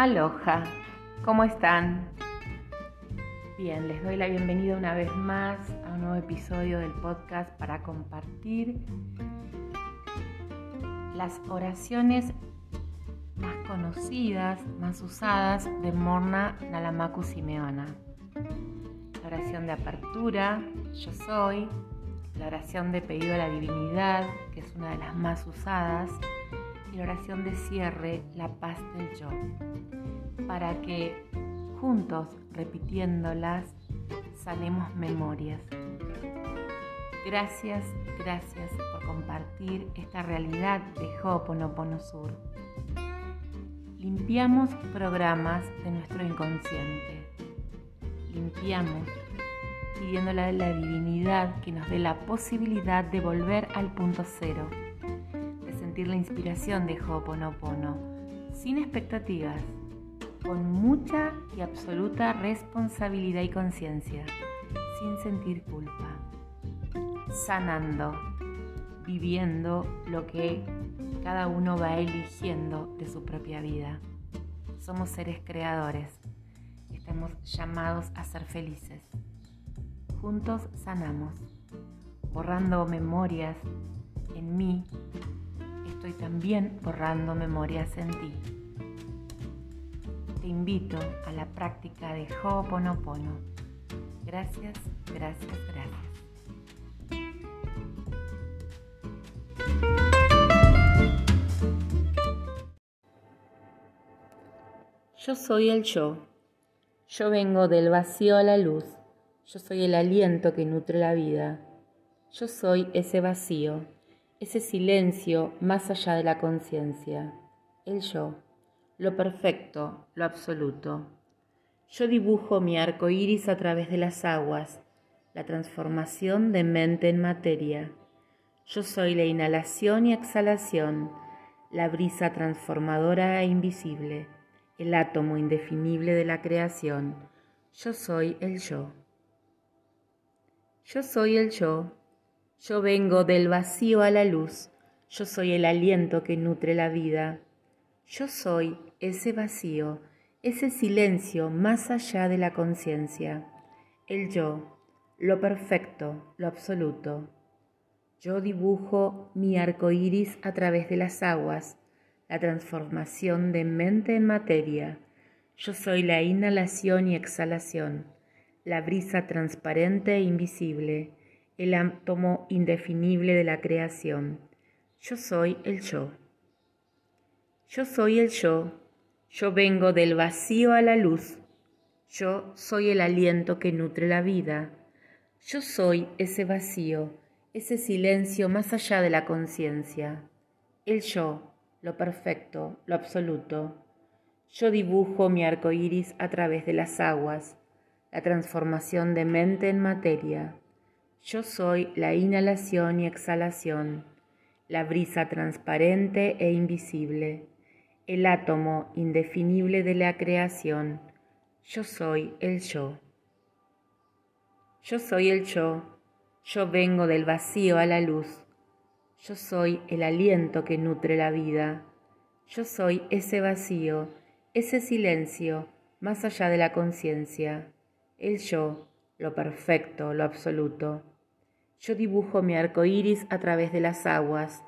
Aloha, ¿cómo están? Bien, les doy la bienvenida una vez más a un nuevo episodio del podcast para compartir las oraciones más conocidas, más usadas de Morna Nalamaku Simeona. La oración de apertura, yo soy, la oración de pedido a la divinidad, que es una de las más usadas, y la oración de cierre, la paz del yo, para que juntos, repitiéndolas, sanemos memorias. Gracias, gracias por compartir esta realidad de Ho'oponopono Sur. Limpiamos programas de nuestro inconsciente. Limpiamos pidiéndole a la divinidad que nos dé la posibilidad de volver al punto cero la inspiración de Ho'oponopono, sin expectativas, con mucha y absoluta responsabilidad y conciencia, sin sentir culpa, sanando, viviendo lo que cada uno va eligiendo de su propia vida. Somos seres creadores, estamos llamados a ser felices. Juntos sanamos, borrando memorias en mí estoy también borrando memorias en ti. Te invito a la práctica de Ho'oponopono. Gracias, gracias, gracias. Yo soy el yo. Yo vengo del vacío a la luz. Yo soy el aliento que nutre la vida. Yo soy ese vacío ese silencio más allá de la conciencia, el yo, lo perfecto, lo absoluto. Yo dibujo mi arco iris a través de las aguas, la transformación de mente en materia. Yo soy la inhalación y exhalación, la brisa transformadora e invisible, el átomo indefinible de la creación. Yo soy el yo. Yo soy el yo yo vengo del vacío a la luz, yo soy el aliento que nutre la vida. Yo soy ese vacío, ese silencio más allá de la conciencia, el yo, lo perfecto, lo absoluto. Yo dibujo mi arco iris a través de las aguas, la transformación de mente en materia. Yo soy la inhalación y exhalación, la brisa transparente e invisible el átomo indefinible de la creación. Yo soy el yo. Yo soy el yo. Yo vengo del vacío a la luz. Yo soy el aliento que nutre la vida. Yo soy ese vacío, ese silencio más allá de la conciencia. El yo, lo perfecto, lo absoluto. Yo dibujo mi arco iris a través de las aguas, la transformación de mente en materia. Yo soy la inhalación y exhalación, la brisa transparente e invisible, el átomo indefinible de la creación. Yo soy el yo. Yo soy el yo, yo vengo del vacío a la luz. Yo soy el aliento que nutre la vida. Yo soy ese vacío, ese silencio más allá de la conciencia, el yo, lo perfecto, lo absoluto. Yo dibujo mi arco iris a través de las aguas,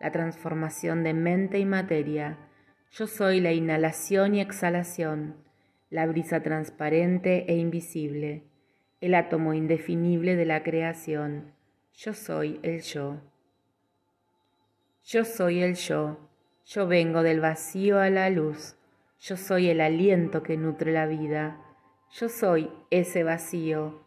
la transformación de mente y materia. Yo soy la inhalación y exhalación, la brisa transparente e invisible, el átomo indefinible de la creación. Yo soy el yo. Yo soy el yo. Yo vengo del vacío a la luz. Yo soy el aliento que nutre la vida. Yo soy ese vacío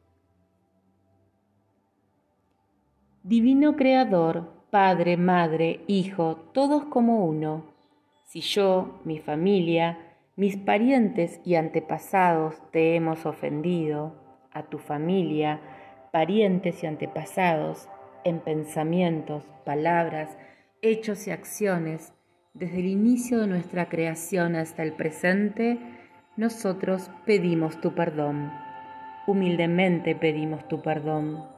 Divino Creador, Padre, Madre, Hijo, todos como uno. Si yo, mi familia, mis parientes y antepasados te hemos ofendido, a tu familia, parientes y antepasados, en pensamientos, palabras, hechos y acciones, desde el inicio de nuestra creación hasta el presente, nosotros pedimos tu perdón. Humildemente pedimos tu perdón.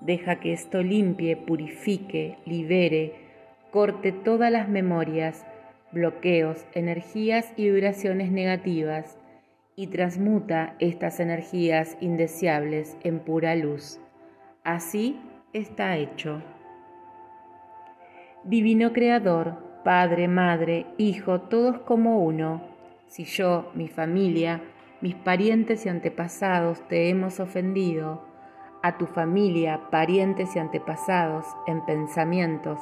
Deja que esto limpie, purifique, libere, corte todas las memorias, bloqueos, energías y vibraciones negativas y transmuta estas energías indeseables en pura luz. Así está hecho. Divino Creador, Padre, Madre, Hijo, todos como uno, si yo, mi familia, mis parientes y antepasados te hemos ofendido, a tu familia, parientes y antepasados, en pensamientos,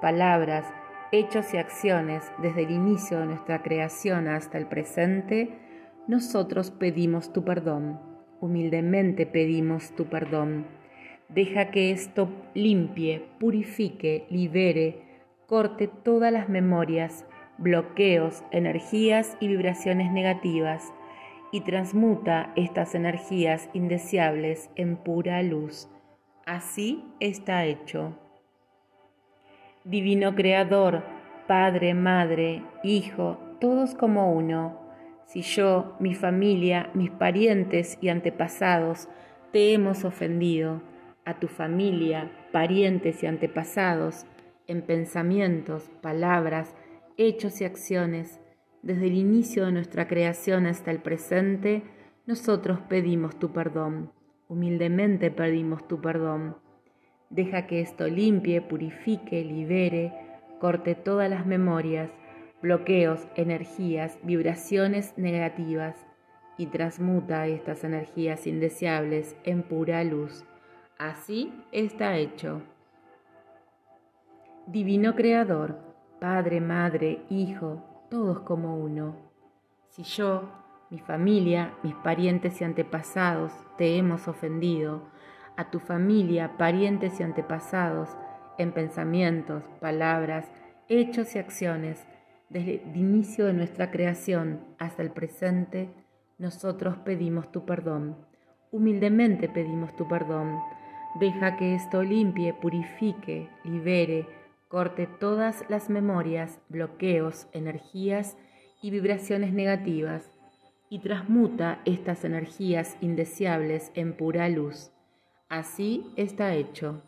palabras, hechos y acciones desde el inicio de nuestra creación hasta el presente, nosotros pedimos tu perdón, humildemente pedimos tu perdón. Deja que esto limpie, purifique, libere, corte todas las memorias, bloqueos, energías y vibraciones negativas y transmuta estas energías indeseables en pura luz. Así está hecho. Divino Creador, Padre, Madre, Hijo, todos como uno, si yo, mi familia, mis parientes y antepasados te hemos ofendido, a tu familia, parientes y antepasados, en pensamientos, palabras, hechos y acciones, desde el inicio de nuestra creación hasta el presente, nosotros pedimos tu perdón, humildemente pedimos tu perdón Deja que esto limpie, purifique, libere, corte todas las memorias, bloqueos, energías, vibraciones negativas y transmuta estas energías indeseables en pura luz. Así está hecho. Divino Creador, Padre, Madre, Hijo, todos como uno. Si yo, mi familia, mis parientes y antepasados te hemos ofendido, a tu familia, parientes y antepasados, en pensamientos, palabras, hechos y acciones, desde el inicio de nuestra creación hasta el presente, nosotros pedimos tu perdón. Humildemente pedimos tu perdón. Deja que esto limpie, purifique, libere, corte todas las memorias, bloqueos, energías y vibraciones negativas y transmuta estas energías indeseables en pura luz. Así está hecho.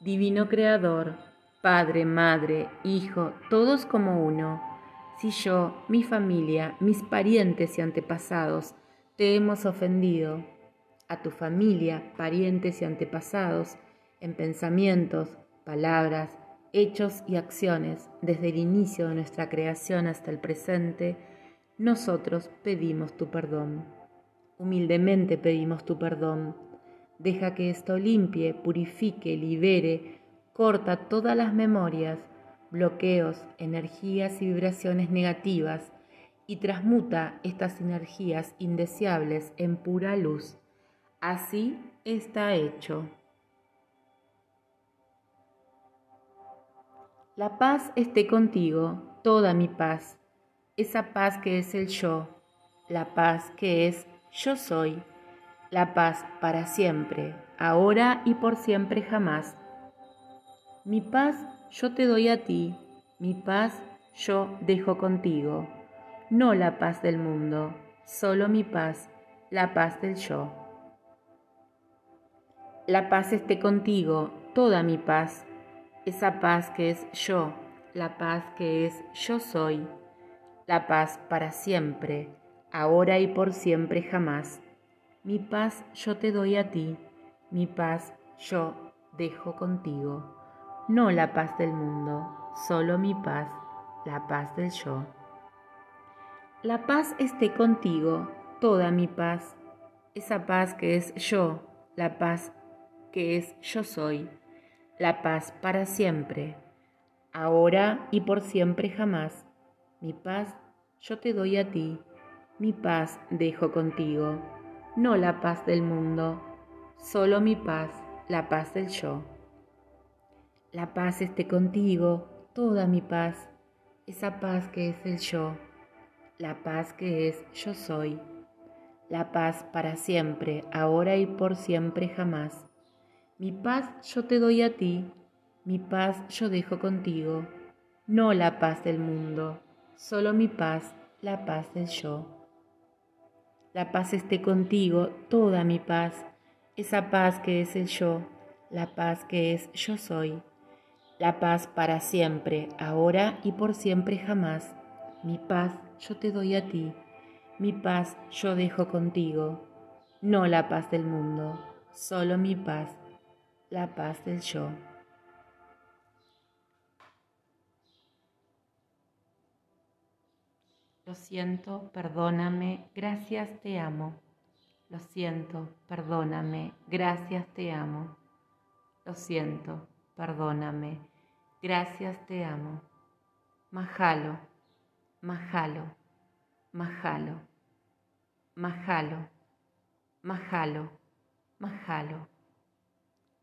Divino Creador, Padre, Madre, Hijo, todos como uno, si yo, mi familia, mis parientes y antepasados te hemos ofendido, a tu familia, parientes y antepasados, en pensamientos, palabras, hechos y acciones, desde el inicio de nuestra creación hasta el presente, nosotros pedimos tu perdón. Humildemente pedimos tu perdón Deja que esto limpie, purifique, libere, corta todas las memorias, bloqueos, energías y vibraciones negativas y transmuta estas energías indeseables en pura luz. Así está hecho. La paz esté contigo, toda mi paz, esa paz que es el yo, la paz que es yo soy la paz para siempre, ahora y por siempre jamás. Mi paz yo te doy a ti, mi paz yo dejo contigo, no la paz del mundo, solo mi paz, la paz del yo. La paz esté contigo, toda mi paz, esa paz que es yo, la paz que es yo soy, la paz para siempre, ahora y por siempre jamás. Mi paz yo te doy a ti, mi paz yo dejo contigo. No la paz del mundo, solo mi paz, la paz del yo. La paz esté contigo, toda mi paz, esa paz que es yo, la paz que es yo soy, la paz para siempre, ahora y por siempre jamás. Mi paz yo te doy a ti, mi paz dejo contigo no la paz del mundo, solo mi paz, la paz del yo. La paz esté contigo, toda mi paz, esa paz que es el yo, la paz que es yo soy, la paz para siempre, ahora y por siempre jamás. Mi paz yo te doy a ti, mi paz yo dejo contigo, no la paz del mundo, solo mi paz, la paz del yo. La paz esté contigo, toda mi paz, esa paz que es el yo, la paz que es yo soy, la paz para siempre, ahora y por siempre jamás. Mi paz yo te doy a ti, mi paz yo dejo contigo, no la paz del mundo, solo mi paz, la paz del yo. Lo siento, perdóname, gracias te amo. Lo siento, perdóname, gracias te amo. Lo siento, perdóname, gracias te amo. Majalo. Majalo, Majalo, Majalo, Majalo, Majalo.